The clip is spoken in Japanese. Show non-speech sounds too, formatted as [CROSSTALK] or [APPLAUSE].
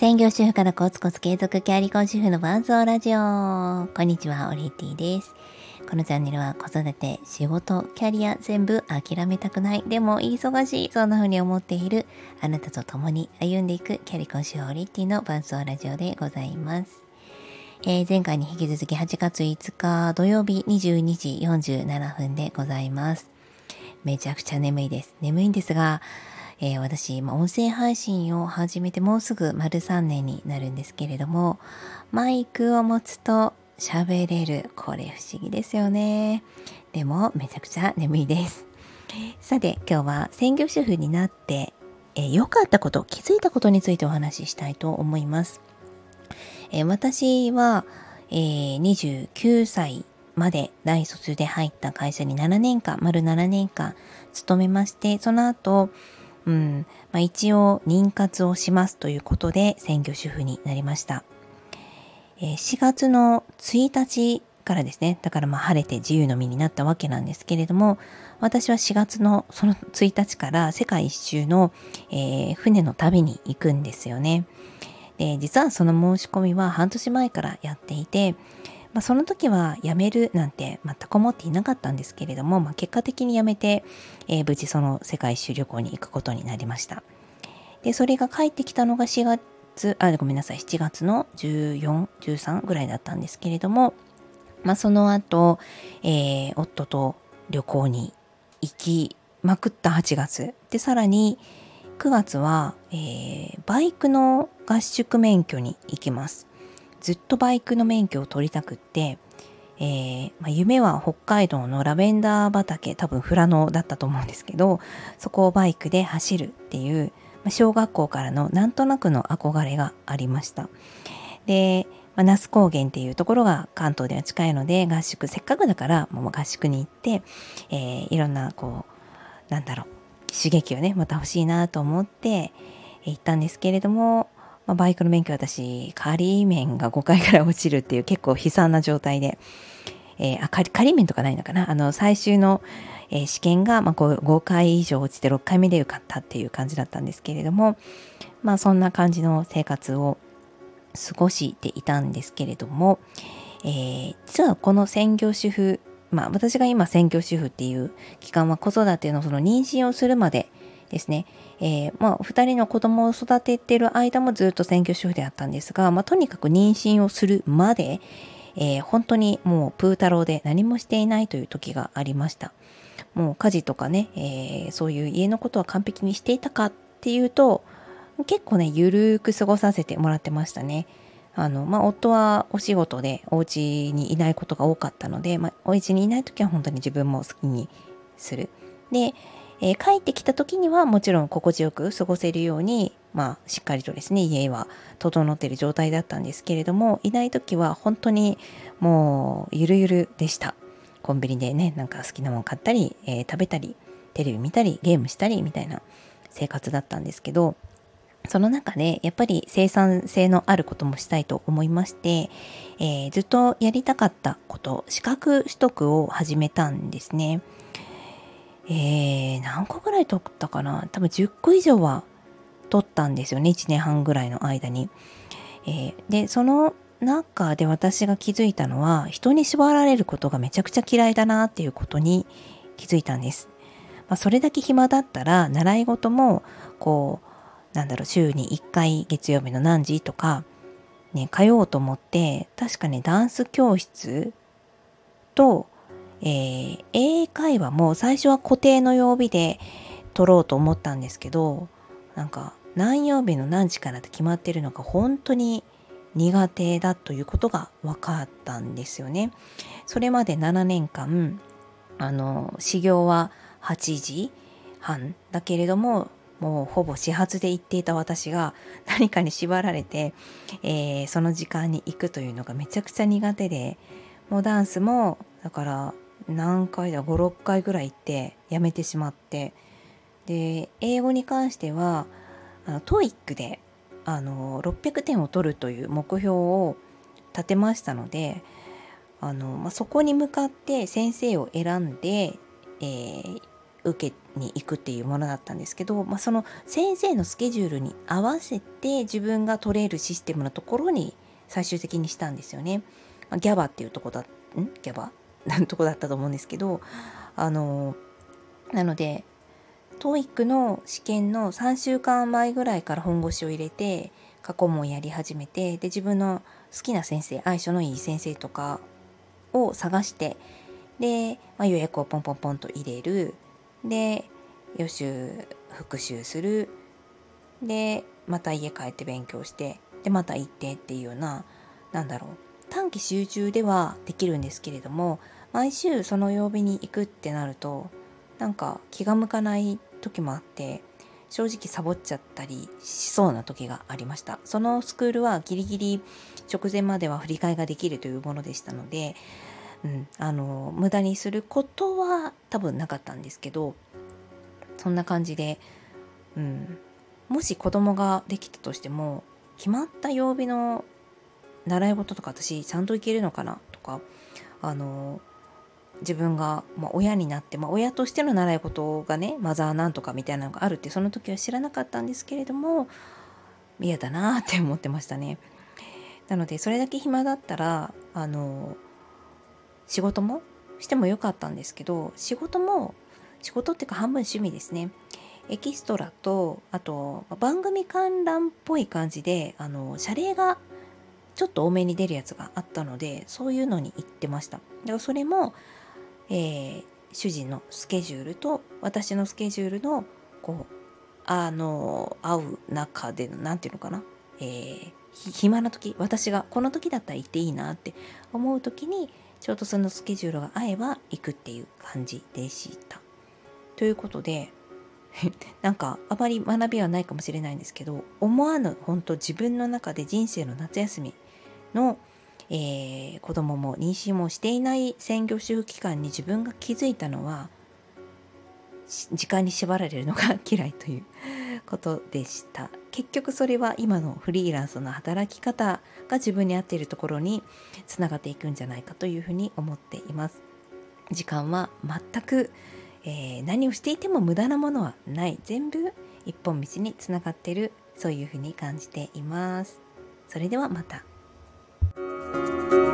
専業主婦からコツコツ継続キャリコン主婦の伴奏ラジオ。こんにちは、オリティです。このチャンネルは子育て、仕事、キャリア全部諦めたくない。でも忙しい。そんな風に思っているあなたと共に歩んでいくキャリコン主婦オリティの伴奏ラジオでございます。えー、前回に引き続き8月5日土曜日22時47分でございます。めちゃくちゃ眠いです。眠いんですが、えー、私、音声配信を始めてもうすぐ丸3年になるんですけれども、マイクを持つと喋れる。これ不思議ですよね。でも、めちゃくちゃ眠いです。さて、今日は専業主婦になって、えー、良かったこと、気づいたことについてお話ししたいと思います。えー、私は、えー、29歳まで大卒で入った会社に7年間、丸7年間勤めまして、その後、うん、まあ、一応妊活をしますということで専業主婦になりました。えー、4月の1日からですね、だからまあ晴れて自由の身になったわけなんですけれども、私は4月のその1日から世界一周の、えー、船の旅に行くんですよね。で、実はその申し込みは半年前からやっていて、まあ、その時は辞めるなんて全く思っていなかったんですけれども、まあ、結果的に辞めて、えー、無事その世界一周旅行に行くことになりました。で、それが帰ってきたのが4月、あ、ごめんなさい、7月の14、13ぐらいだったんですけれども、まあ、その後、えー、夫と旅行に行きまくった8月。で、さらに9月は、えー、バイクの合宿免許に行きます。ずっとバイクの免許を取りたくって、えー、まあ、夢は北海道のラベンダー畑、多分富良野だったと思うんですけど、そこをバイクで走るっていう、まあ、小学校からのなんとなくの憧れがありました。で、まあ、那須高原っていうところが関東では近いので、合宿、せっかくだからもう合宿に行って、えー、いろんなこう、なんだろう、刺激をね、また欲しいなと思って行ったんですけれども、まあ、バイクの免許私、仮面が5回ぐら落ちるっていう結構悲惨な状態で、えー、あ仮、仮面とかないのかな？あの、最終の、えー、試験が、まあ5、5回以上落ちて6回目で受かったっていう感じだったんですけれども、まあそんな感じの生活を過ごしていたんですけれども、えー、実はこの専業主婦、まあ私が今専業主婦っていう期間は子育てのその妊娠をするまでですね、えー、まあ、2人の子供を育ててる間もずっと専業主婦であったんですが、まあ、とにかく妊娠をするまで、えー、本当にもうプー太郎で何もしていないという時がありました。もう家事とかね、えー、そういう家のことは完璧にしていたかっていうと、結構ね、ゆるーく過ごさせてもらってましたね。あの、まあ、夫はお仕事でお家にいないことが多かったので、まあ、お家にいない時は本当に自分も好きにする。で、えー、帰ってきた時にはもちろん心地よく過ごせるように、まあ、しっかりとですね、家は整っている状態だったんですけれども、いない時は本当にもうゆるゆるでした。コンビニでね、なんか好きなもの買ったり、えー、食べたり、テレビ見たり、ゲームしたりみたいな生活だったんですけど、その中でやっぱり生産性のあることもしたいと思いまして、えー、ずっとやりたかったこと、資格取得を始めたんですね。えー、何個ぐらい取ったかな？多分10個以上は取ったんですよね1年半ぐらいの間に。えー、でその中で私が気づいたのは人に縛られることがめちゃくちゃ嫌いだなっていうことに気づいたんです。まあ、それだけ暇だったら習い事もこうなんだろう週に1回月曜日の何時とかね通おうと思って確かねダンス教室とえー、英会話も最初は固定の曜日で撮ろうと思ったんですけどなんか何曜日の何時からって決まってるのが本当に苦手だということが分かったんですよね。それまで7年間あの始業は8時半だけれどももうほぼ始発で行っていた私が何かに縛られて、えー、その時間に行くというのがめちゃくちゃ苦手でもうダンスもだから何回だ56回ぐらい行ってやめてしまって。で英語に関してはあの TOEIC であの600点を取るという目標を立てましたのであの、まあ、そこに向かって先生を選んで、えー、受けに行くっていうものだったんですけど、まあ、その先生のスケジュールに合わせて自分が取れるシステムのところに最終的にしたんですよね。ま、ギャバっていうとこだん？ギャバ？なとこだったと思うんですけどあのなので TOEIC の試験の3週間前ぐらいから本腰を入れて過去問やり始めてで自分の好きな先生相性のいい先生とかを探してで、まあ、予約をポンポンポンと入れる。で予習復習する。でまた家帰って勉強してでまた行ってっていうようななんだろう。短期集中ではできるんですけれども毎週その曜日に行くってなるとなんか気が向かない時もあって正直サボっちゃったりしそうな時がありました。そのスクールはギリギリ直前までは振り替えができるというものでしたのでうん、あの無駄にすることは多分なかったんですけどそんな感じで、うん、もし子供ができたとしても決まった曜日の習い事とか私ちゃんと行けるのかなとかあの自分が、まあ、親になって、まあ、親としての習い事がねマザーなんとかみたいなのがあるってその時は知らなかったんですけれども嫌だなって思ってましたね。なのでそれだけ暇だったらあの仕事もしてもよかったんですけど仕事も仕事っていうか半分趣味ですねエキストラとあと番組観覧っぽい感じであの謝礼がちょっと多めに出るやつがあったのでそういうのに行ってましただからそれも、えー、主人のスケジュールと私のスケジュールのこうあの合う中での何て言うのかな、えー、暇な時私がこの時だったら行っていいなって思う時にちょうどそのスケジュールが合えば行くっていう感じでした。ということで [LAUGHS] なんかあまり学びはないかもしれないんですけど思わぬ本当自分の中で人生の夏休みの、えー、子供も妊娠もしていない専業主婦期間に自分が気づいたのは時間に縛られるのが嫌いということでした。結局それは今のフリーランスの働き方が自分に合っているところにつながっていくんじゃないかというふうに思っています。時間は全く、えー、何をしていても無駄なものはない。全部一本道につながっている。そういうふうに感じています。それではまた。you